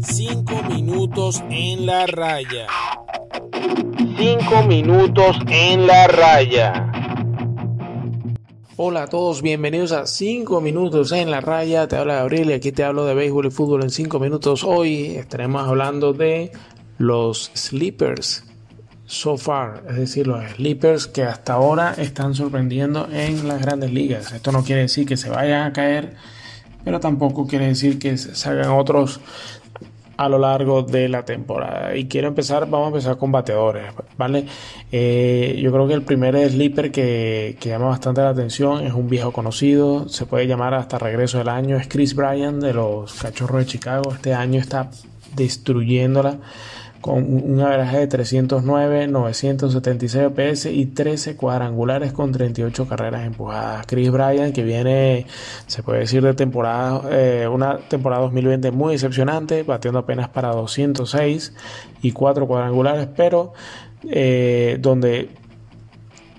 Cinco minutos en la raya. Cinco minutos en la raya. Hola a todos, bienvenidos a 5 minutos en la raya. Te habla Gabriel y aquí te hablo de béisbol y fútbol en 5 minutos. Hoy estaremos hablando de los sleepers so far, es decir, los sleepers que hasta ahora están sorprendiendo en las grandes ligas. Esto no quiere decir que se vayan a caer, pero tampoco quiere decir que salgan otros a lo largo de la temporada. Y quiero empezar, vamos a empezar con bateadores, ¿vale? Eh, yo creo que el primer sleeper que, que, llama bastante la atención es un viejo conocido, se puede llamar hasta regreso del año, es Chris Bryan de los Cachorros de Chicago. Este año está destruyéndola con un averaje de 309, 976 OPS y 13 cuadrangulares con 38 carreras empujadas. Chris Bryan, que viene, se puede decir, de temporada, eh, una temporada 2020 muy decepcionante, batiendo apenas para 206 y 4 cuadrangulares, pero eh, donde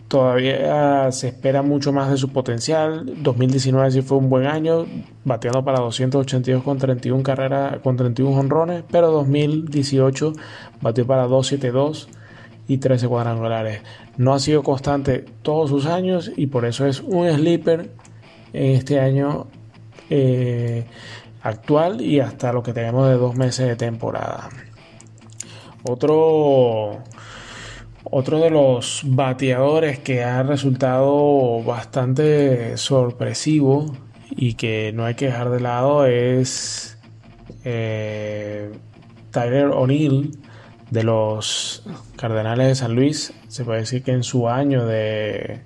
todavía se espera mucho más de su potencial. 2019 sí fue un buen año, bateando para 282 con 31 carreras, con 31 honrones, pero 2018 batió para 272 y 13 cuadrangulares. No ha sido constante todos sus años y por eso es un sleeper en este año eh, actual y hasta lo que tenemos de dos meses de temporada. Otro otro de los bateadores que ha resultado bastante sorpresivo y que no hay que dejar de lado es eh, Tyler O'Neill de los Cardenales de San Luis. Se puede decir que en su año de,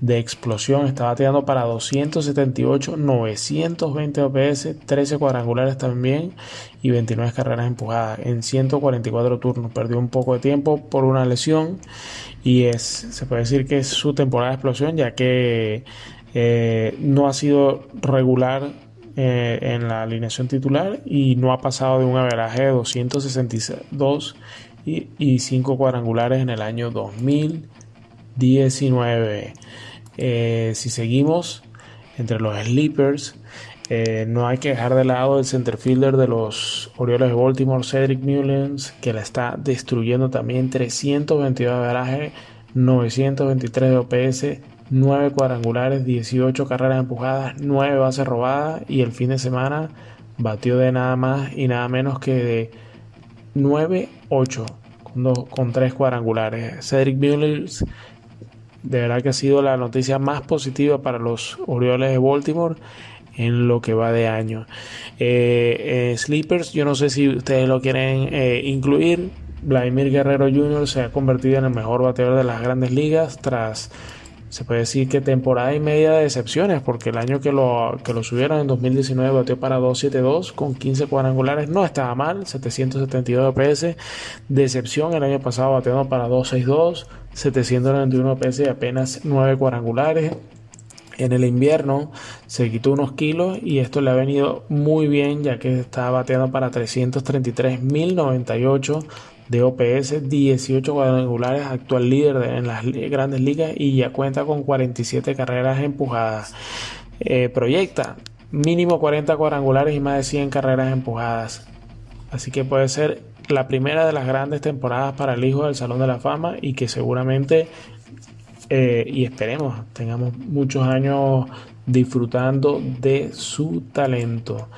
de explosión está bateando para 278, 920 OPS, 13 cuadrangulares también y 29 carreras empujadas en 144 turnos. Perdió un poco de tiempo por una lesión y es, se puede decir que es su temporada de explosión ya que eh, no ha sido regular eh, en la alineación titular y no ha pasado de un averaje de 262 y, y 5 cuadrangulares en el año 2019. Eh, si seguimos entre los sleepers, eh, no hay que dejar de lado el centerfielder de los Orioles de Baltimore, Cedric Mullins, que la está destruyendo también. 322 de averaje, 923 de OPS, 9 cuadrangulares, 18 carreras empujadas, 9 bases robadas y el fin de semana batió de nada más y nada menos que de 9-8 con, con 3 cuadrangulares. Cedric Mullins de verdad que ha sido la noticia más positiva para los Orioles de Baltimore en lo que va de año. Eh, eh, Sleepers, yo no sé si ustedes lo quieren eh, incluir. Vladimir Guerrero Jr. se ha convertido en el mejor bateador de las grandes ligas tras, se puede decir que temporada y media de decepciones, porque el año que lo, que lo subieron en 2019 bateó para 2.72 con 15 cuadrangulares, no estaba mal, 772 OPS. Decepción el año pasado bateando para 2.62, 791 OPS y apenas 9 cuadrangulares. En el invierno se quitó unos kilos y esto le ha venido muy bien ya que está bateando para 333.098 de OPS, 18 cuadrangulares, actual líder en las grandes ligas y ya cuenta con 47 carreras empujadas. Eh, proyecta mínimo 40 cuadrangulares y más de 100 carreras empujadas. Así que puede ser la primera de las grandes temporadas para el hijo del Salón de la Fama y que seguramente eh, y esperemos tengamos muchos años disfrutando de su talento.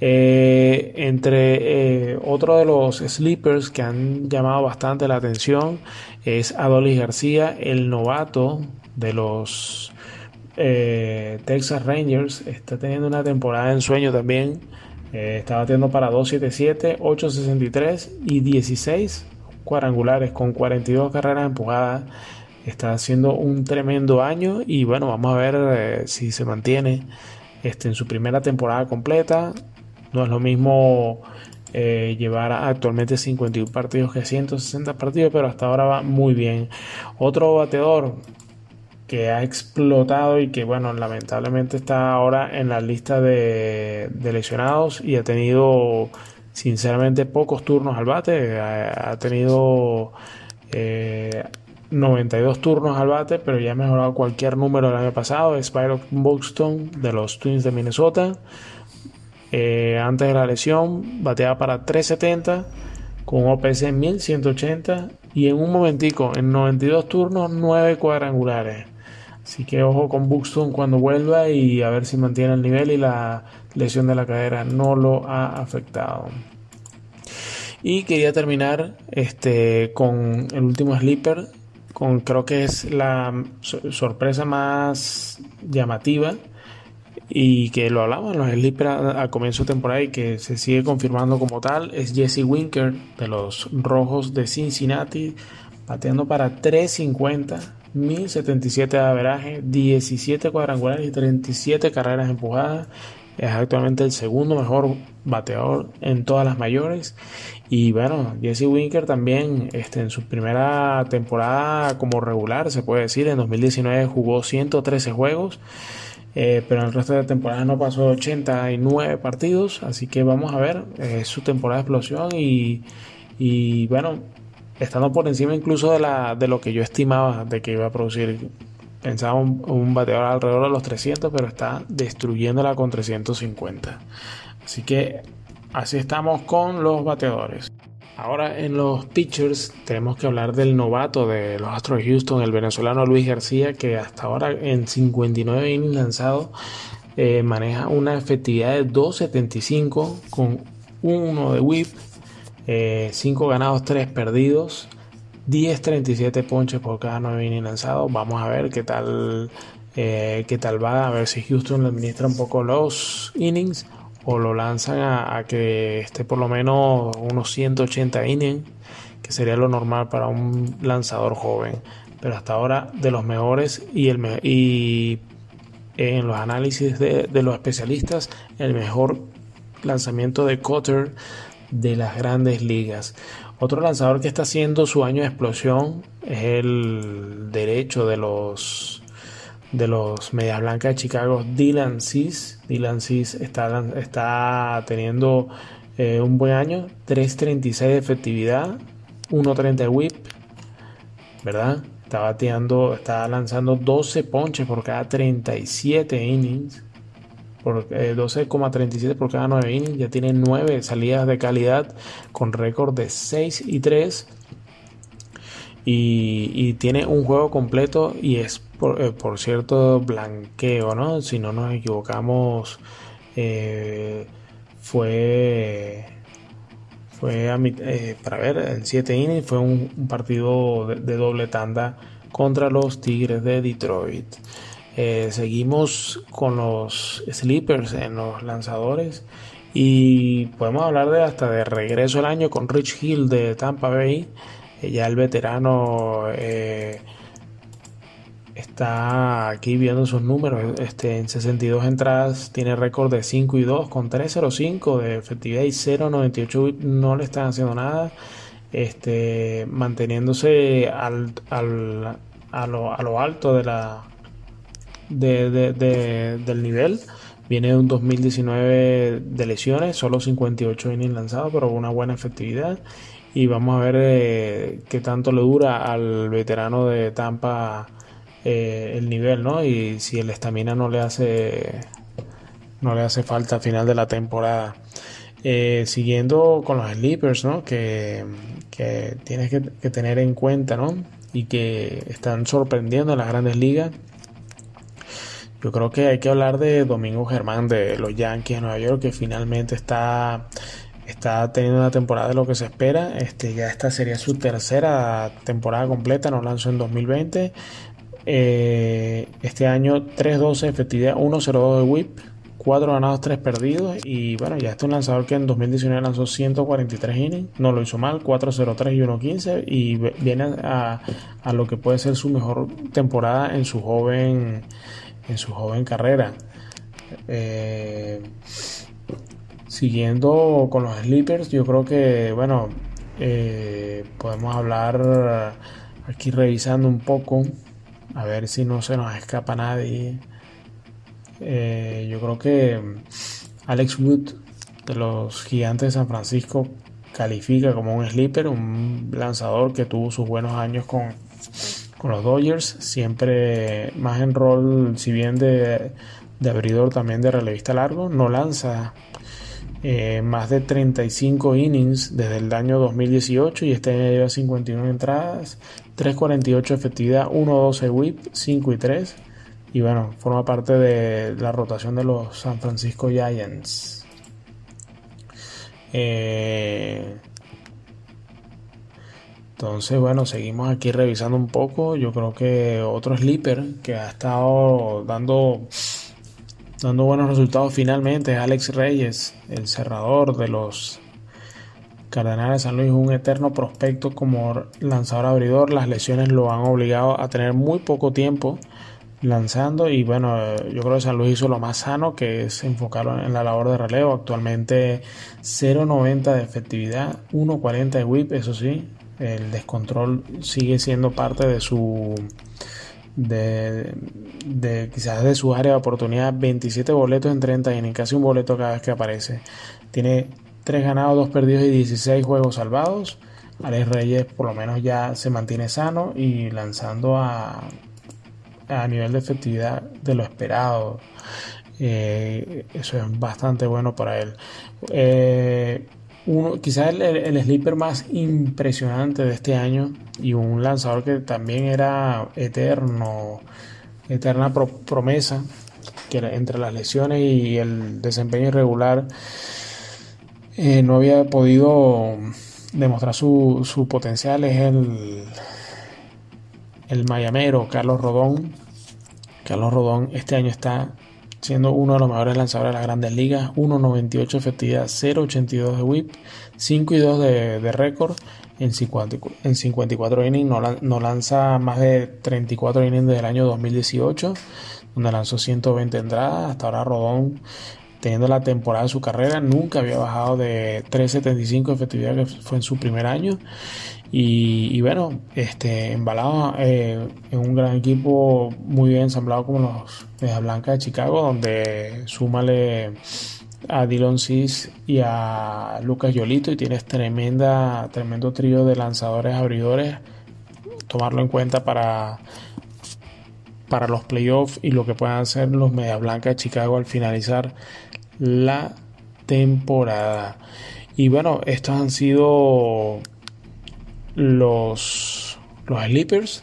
Eh, entre eh, otro de los sleepers que han llamado bastante la atención es Adolis García, el novato de los Texas Rangers. Está teniendo una temporada en sueño también. Está batiendo para 277, 863 y 16 cuadrangulares con 42 carreras empujadas está haciendo un tremendo año y bueno, vamos a ver eh, si se mantiene este, en su primera temporada completa. No es lo mismo eh, llevar actualmente 51 partidos que 160 partidos, pero hasta ahora va muy bien. Otro bateador que ha explotado y que bueno, lamentablemente está ahora en la lista de, lesionados y ha tenido sinceramente pocos turnos al bate, ha, tenido... Eh, 92 turnos al bate, pero ya ha mejorado cualquier número del año pasado. Es Byron Buxton de los Twins de Minnesota. Eh, antes de la lesión, bateaba para 370 con OPS 1180 y en un momentico, en 92 turnos, 9 cuadrangulares. Así que ojo con Buxton cuando vuelva y a ver si mantiene el nivel y la lesión de la cadera no lo ha afectado. Y quería terminar este, con el último sleeper, con creo que es la sorpresa más llamativa y que lo hablamos en los sleepers a, comienzo de temporada y que se sigue confirmando como tal, es Jesse Winker de los Rojos de Cincinnati, bateando para 350 1077 de averaje, 17 cuadrangulares y 37 carreras empujadas. Es actualmente el segundo mejor bateador en todas las mayores. Y bueno, Jesse Winker también este, en su primera temporada como regular, se puede decir, en 2019 jugó 113 juegos. Eh, pero en el resto de la temporada no pasó 89 partidos, así que vamos a ver, es su temporada de explosión y, y bueno, estando por encima incluso de, la, de lo que yo estimaba de que iba a producir. Pensaba un, bateador alrededor de los 300, pero está destruyéndola con 350. Así que así estamos con los bateadores. Ahora en los pitchers tenemos que hablar del novato de los Astros de Houston, el venezolano Luis García, que hasta ahora en 59 innings lanzados eh, maneja una efectividad de 2.75 con uno de whip 5 eh, ganados, 3 perdidos. 10-37 ponches por cada 9 innings lanzados. Vamos a ver qué tal, eh, qué tal va. A ver si Houston le administra un poco los innings o lo lanzan a, que esté por lo menos unos 180 innings, que sería lo normal para un lanzador joven. Pero hasta ahora de los mejores y, el y en los análisis de, de los especialistas, el mejor lanzamiento de Cotter de las grandes ligas. Otro lanzador que está haciendo su año de explosión es el derecho de los de los Medias Blancas de Chicago, Dylan Cis. Dylan Cis está, está teniendo eh, un buen año, 3.36 de efectividad, 1.30 de whip, ¿verdad? Está bateando, está lanzando 12 ponches por cada 37 innings por 12,37 eh, por cada 9 innings. Ya tiene 9 salidas de calidad con récord de 6 y 3. Y, tiene un juego completo y es por, eh, cierto blanqueo, ¿no? Si no nos equivocamos, eh, fue fue para ver en 7 innings fue un, partido de, doble tanda contra los Tigres de Detroit. Eh, seguimos con los sleepers en los lanzadores y podemos hablar de hasta de regreso al año con Rich Hill de Tampa Bay. Eh, ya el veterano eh, está aquí viendo sus números. Este, en 62 entradas tiene récord de 5 y 2 con 3.05 de efectividad y 0.98 no le están haciendo nada. Este, manteniéndose al, a lo alto de la, de, del nivel. Viene de un 2019 de lesiones, solo 58 innings lanzados, pero una buena efectividad. Y vamos a ver eh, qué tanto le dura al veterano de Tampa eh, el nivel, ¿no? Y si el estamina no le hace no le hace falta al final de la temporada. Eh, siguiendo con los sleepers, ¿no? Que, que tienes que, que, tener en cuenta, ¿no? Y que están sorprendiendo en las grandes ligas. Yo creo que hay que hablar de Domingo Germán de los Yankees de Nueva York, que finalmente está, está teniendo una temporada de lo que se espera. Este, ya esta sería su tercera temporada completa, nos lanzó en 2020. Eh, este año 3-12 efectividad, 1-0-2 de whip, 4 ganados, 3 perdidos. Y bueno, ya este es un lanzador que en 2019 lanzó 143 innings, no lo hizo mal, 4-0-3 y 1-15. Y viene a, a lo que puede ser su mejor temporada en su joven en su joven carrera. Eh, siguiendo con los sleepers, yo creo que, bueno, eh, podemos hablar aquí revisando un poco, a ver si no se nos escapa nadie. Eh, yo creo que Alex Wood de los Gigantes de San Francisco califica como un sleeper, un lanzador que tuvo sus buenos años con con los Dodgers, siempre más en rol, si bien de, de abridor, también de relevista largo, no lanza eh, más de 35 innings desde el año 2018 y este año lleva 51 entradas, 3.48 efectividad, 1.12 whip, 5 y 3 y bueno, forma parte de la rotación de los San Francisco Giants. Eh, entonces, bueno, seguimos aquí revisando un poco. Yo creo que otro sleeper que ha estado dando dando buenos resultados finalmente Alex Reyes, el cerrador de los Cardenales de San Luis, un eterno prospecto como lanzador abridor. Las lesiones lo han obligado a tener muy poco tiempo lanzando y bueno, yo creo que San Luis hizo lo más sano que es enfocarlo en la labor de relevo. Actualmente 0.90 de efectividad, 1.40 de whip, eso sí, el descontrol sigue siendo parte de su de, quizás de su área de oportunidad, 27 boletos en 30 innings, casi un boleto cada vez que aparece. Tiene 3 ganados, 2 perdidos y 16 juegos salvados. Alex Reyes por lo menos ya se mantiene sano y lanzando a, a nivel de efectividad de lo esperado. Eh, eso es bastante bueno para él. Eh, uno, quizás el, el, sleeper más impresionante de este año y un lanzador que también era eterno, eterna promesa, que entre las lesiones y el desempeño irregular eh, no había podido demostrar su, su potencial, es el, el mayamero Carlos Rodón. Carlos Rodón este año está siendo uno de los mejores lanzadores de las grandes ligas, 1.98 efectividad, 0.82 de whip, 5 y 2 de, récord en 54 innings, no, lanza más de 34 innings desde el año 2018, donde lanzó 120 entradas, hasta ahora Rodón teniendo la temporada de su carrera, nunca había bajado de 3.75 efectividad que fue en su primer año y, bueno, este, embalado eh, en un gran equipo muy bien ensamblado como los Media Blanca de Chicago, donde súmale a Dylan Cis y a Lucas Yolito y tienes tremenda, tremendo trío de lanzadores abridores. Tomarlo en cuenta para, para los playoffs y lo que puedan hacer los Media Blanca de Chicago al finalizar la temporada. Y bueno, estos han sido los, los sleepers,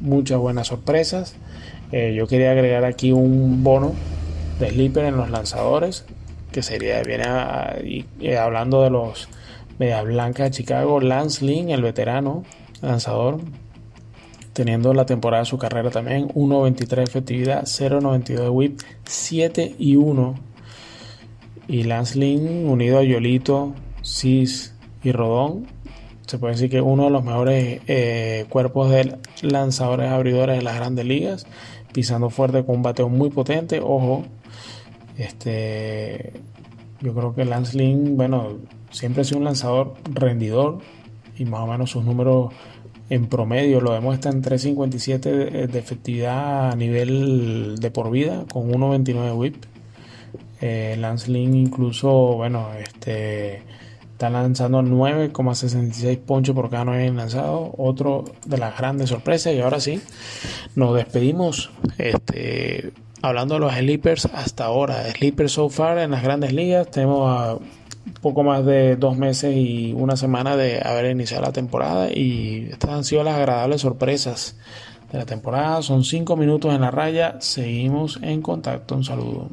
muchas buenas sorpresas. Eh, yo quería agregar aquí un bono de sleeper en los lanzadores, que sería, viene eh, hablando de los Media Blanca de Chicago, Lance Lynn, el veterano lanzador, teniendo la temporada de su carrera también, 1.23 efectividad, 0.92 de whip, 7 y 1. Y Lance Lynn unido a Yolito, Cis y Rodón, se puede decir que uno de los mejores eh, cuerpos de lanzadores abridores de las grandes ligas, pisando fuerte con un bateo muy potente. Ojo, este, yo creo que Lance Lynn, bueno, siempre ha sido un lanzador rendidor y más o menos sus números en promedio lo demuestra en 3.57 de, efectividad a nivel de por vida con 1.29 whip. Eh, Lance Lynn incluso, bueno, este Está lanzando 9,66 ponchos por cada 9 lanzados. Otro de las grandes sorpresas. Y ahora sí, nos despedimos. Este, hablando de los sleepers hasta ahora. Sleepers so far en las grandes ligas. Tenemos poco más de dos meses y una semana de haber iniciado la temporada. Y estas han sido las agradables sorpresas de la temporada. Son 5 minutos en la raya. Seguimos en contacto. Un saludo.